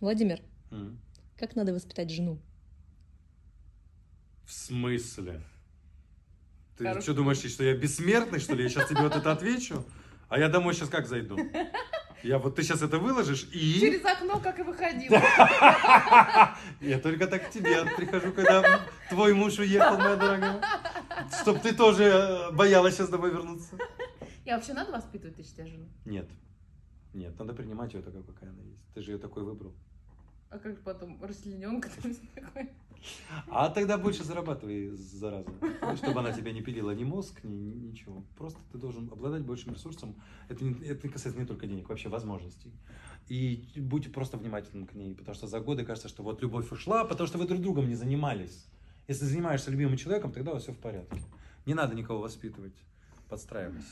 Владимир, как надо воспитать жену? В смысле? Ты Хорошо. что думаешь, что я бессмертный, что ли? Я сейчас тебе вот это отвечу? А я домой сейчас как зайду? Я вот ты сейчас это выложишь и... Через окно, как и выходил. Я только так к тебе прихожу, когда твой муж уехал, моя дорогая. Чтоб ты тоже э, боялась сейчас домой вернуться. Я вообще надо воспитывать, ты считаешь, жену? Нет. Нет, надо принимать ее такой, какая она есть. Ты же ее такой выбрал. А как потом расчлененка там? А тогда больше зарабатывай, зараза. Чтобы она тебя не пилила ни мозг, ни, ни- ничего. Просто ты должен обладать большим ресурсом. Это не, это касается не только денег, вообще возможностей. И будь просто внимательным к ней, потому что за годы кажется, что вот любовь ушла, потому что вы друг другом не занимались. Если занимаешься любимым человеком, тогда у вас все в порядке. Не надо никого воспитывать, подстраивайся.